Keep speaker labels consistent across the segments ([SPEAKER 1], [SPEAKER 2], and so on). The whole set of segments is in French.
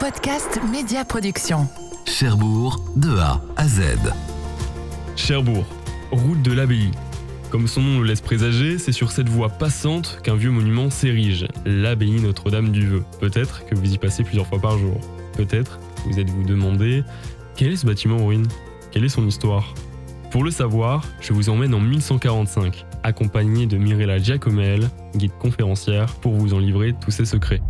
[SPEAKER 1] Podcast Média Production.
[SPEAKER 2] Cherbourg, de A à Z.
[SPEAKER 3] Cherbourg, route de l'abbaye. Comme son nom le laisse présager, c'est sur cette voie passante qu'un vieux monument s'érige, l'abbaye Notre-Dame du Vœu. Peut-être que vous y passez plusieurs fois par jour. Peut-être vous êtes-vous demandé quel est ce bâtiment en ruine Quelle est son histoire? Pour le savoir, je vous emmène en 1145, accompagné de Mirella Giacomel, guide conférencière, pour vous en livrer tous ses secrets.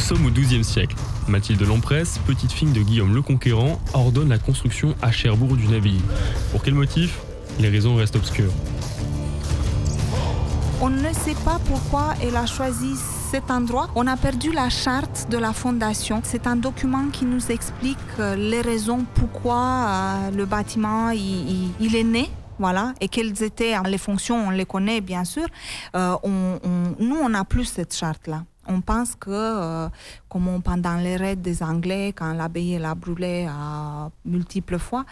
[SPEAKER 3] Sommes au XIIe siècle. Mathilde Lampresse, petite fille de Guillaume le Conquérant, ordonne la construction à Cherbourg d'une abbaye. Pour quel motif? Les raisons restent obscures.
[SPEAKER 4] On ne sait pas pourquoi elle a choisi cet endroit. On a perdu la charte de la fondation. C'est un document qui nous explique euh, les raisons pourquoi euh, le bâtiment est né. Voilà, et quelles étaient les fonctions, on les connaît bien sûr. Euh, nous, on n'a plus cette charte-là. On pense que, euh, comme pendant les raids des Anglais, quand l'abbaye elle a brûlé à multiples fois,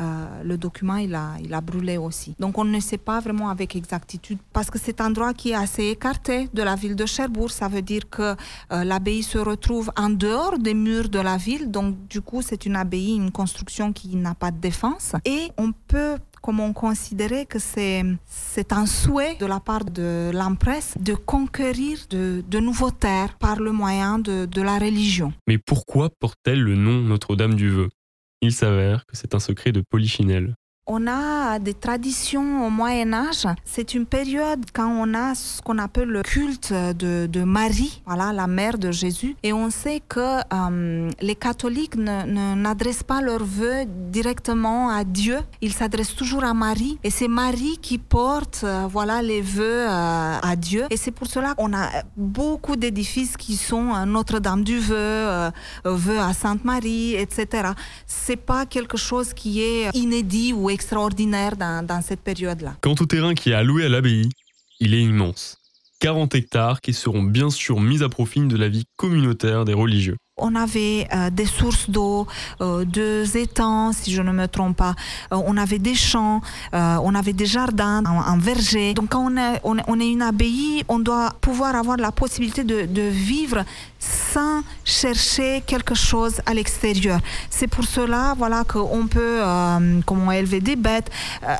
[SPEAKER 4] euh, le document il a, il a brûlé aussi. Donc on ne sait pas vraiment avec exactitude parce que c'est un endroit qui est assez écarté de la ville de Cherbourg. Ça veut dire que euh, l'abbaye se retrouve en dehors des murs de la ville. Donc du coup c'est une abbaye, une construction qui n'a pas de défense. Et on peut comment considérer que c'est c'est un souhait de la part de l'empresse de conquérir de, de nouveaux terres par le moyen de, de la religion.
[SPEAKER 3] Mais pourquoi porte-t-elle le nom Notre-Dame du Vœu? Il s'avère que c'est un secret de Polichinelle.
[SPEAKER 4] On a des traditions au Moyen Âge. C'est une période quand on a ce qu'on appelle le culte de, Marie, voilà, la mère de Jésus. Et on sait que euh, les catholiques n'adressent pas leurs vœux directement à Dieu. Ils s'adressent toujours à Marie. Et c'est Marie qui porte euh, voilà, les vœux euh, à Dieu. Et c'est pour cela qu'on a beaucoup d'édifices qui sont Notre-Dame du Vœu, vœux à Sainte Marie, etc. C'est pas quelque chose qui est inédit ou extraordinaire dans, cette période-là.
[SPEAKER 3] Quant au terrain qui est alloué à l'abbaye, il est immense. 40 hectares qui seront bien sûr mis à profit de la vie communautaire des religieux.
[SPEAKER 4] On avait euh, des sources d'eau, euh, deux étangs, si je ne me trompe pas. Euh, on avait des champs, on avait des jardins, un, verger. Donc quand on est, une abbaye, on doit pouvoir avoir la possibilité de, vivre sans chercher quelque chose à l'extérieur. C'est pour cela, voilà, qu'on peut, comment élever des bêtes.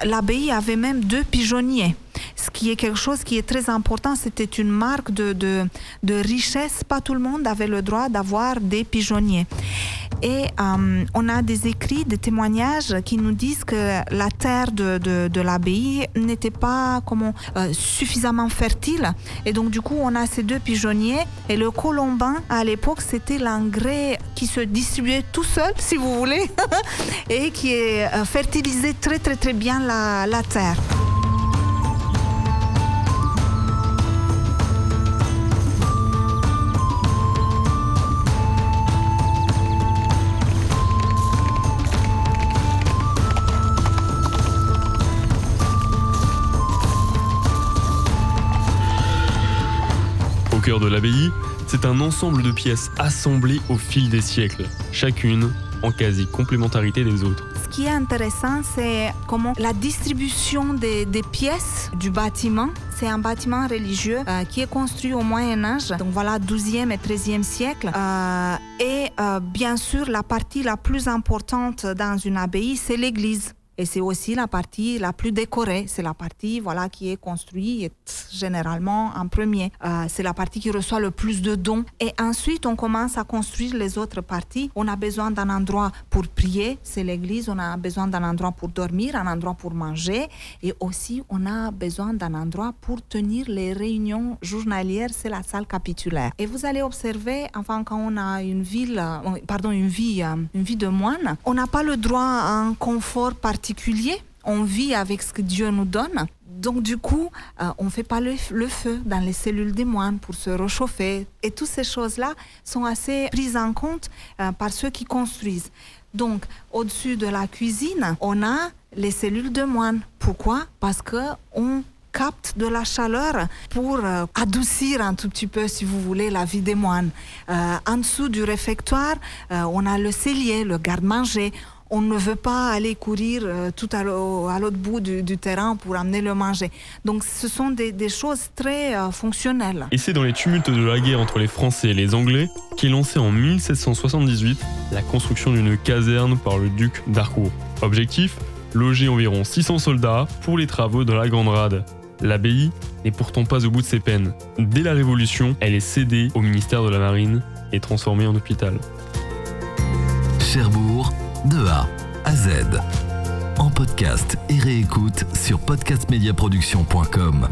[SPEAKER 4] L'abbaye avait même deux pigeonniers. Ce qui est quelque chose qui est très important, c'était une marque de, richesse. Pas tout le monde avait le droit d'avoir des pigeonniers. Et euh, on a des écrits, des témoignages qui nous disent que la terre de, l'abbaye n'était pas euh, suffisamment fertile. Et donc, du coup, on a ces deux pigeonniers. Et le colombin, à l'époque, c'était l'engrais qui se distribuait tout seul, si vous voulez, et qui euh, fertilisait très, très, très bien la terre.
[SPEAKER 3] Cœur de l'abbaye, c'est un ensemble de pièces assemblées au fil des siècles, chacune en quasi-complémentarité des autres.
[SPEAKER 4] Ce qui est intéressant, c'est comment la distribution des, pièces du bâtiment. C'est un bâtiment religieux euh, qui est construit au Moyen Âge, donc voilà 12e et 13e siècle. Euh, et euh, bien sûr, la partie la plus importante dans une abbaye, c'est l'église. Et c'est aussi la partie la plus décorée. C'est la partie voilà, qui est construite généralement en premier. Euh, c'est la partie qui reçoit le plus de dons. Et ensuite, on commence à construire les autres parties. On a besoin d'un endroit pour prier, c'est l'église. On a besoin d'un endroit pour dormir, un endroit pour manger. Et aussi, on a besoin d'un endroit pour tenir les réunions journalières, c'est la salle capitulaire. Et vous allez observer, enfin, quand on a une ville, euh, pardon, une vie, euh, une vie de moine, on n'a pas le droit à un confort particulier. On vit avec ce que Dieu nous donne. Donc du coup, euh, on ne fait pas le, feu dans les cellules des moines pour se réchauffer. Et toutes ces choses-là sont assez prises en compte euh, par ceux qui construisent. Donc, au-dessus de la cuisine, on a les cellules de moines. Pourquoi? Parce que on capte de la chaleur pour euh, adoucir un tout petit peu, si vous voulez, la vie des moines. En dessous du réfectoire, on a le cellier, le garde-manger on ne veut pas aller courir euh, tout à l'autre bout du, du, terrain pour amener le manger. Donc ce sont des, des choses très euh, fonctionnelles.
[SPEAKER 3] Et c'est dans les tumultes de la guerre entre les Français et les Anglais qu'est lancée en 1778 la construction d'une caserne par le duc d'Harcourt. Objectif loger environ 600 soldats pour les travaux de la Grande Rade. L'abbaye n'est pourtant pas au bout de ses peines. Dès la Révolution, elle est cédée au ministère de la Marine et transformée en hôpital.
[SPEAKER 2] Cherbourg, de A à Z. En podcast et réécoute sur podcastmediaproduction.com.